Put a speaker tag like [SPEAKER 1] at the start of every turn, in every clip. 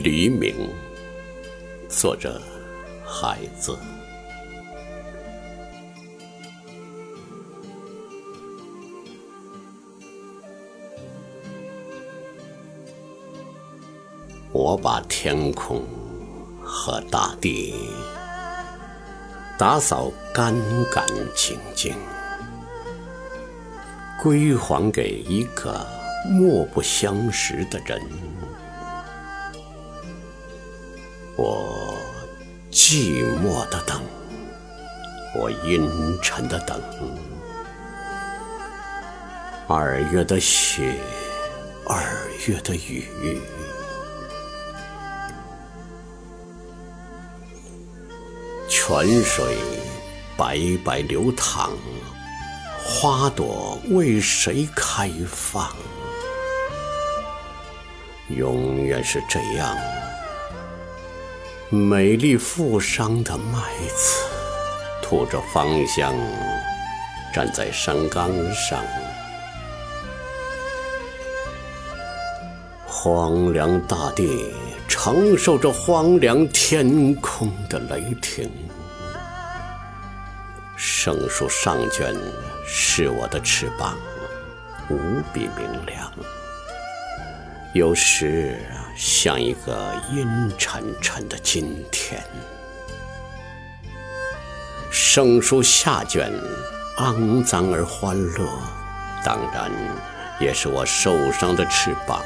[SPEAKER 1] 黎明，作者孩子。我把天空和大地打扫干干净净，归还给一个莫不相识的人。我寂寞的等，我阴沉的等。二月的雪，二月的雨，泉水白白流淌，花朵为谁开放？永远是这样。美丽富伤的麦子，吐着芳香，站在山岗上。荒凉大地承受着荒凉天空的雷霆。圣树上卷是我的翅膀，无比明亮。有时像一个阴沉沉的今天，圣书下卷肮脏而欢乐，当然也是我受伤的翅膀。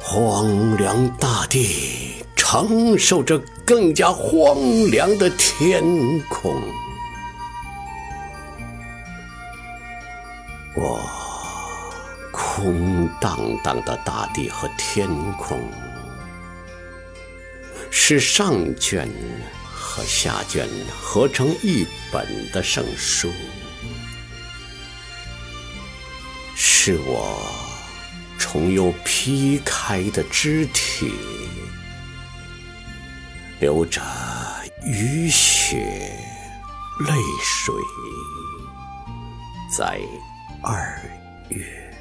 [SPEAKER 1] 荒凉大地承受着更加荒凉的天空，我。空荡荡的大地和天空，是上卷和下卷合成一本的圣书，是我重又劈开的肢体，流着雨雪泪水，在二月。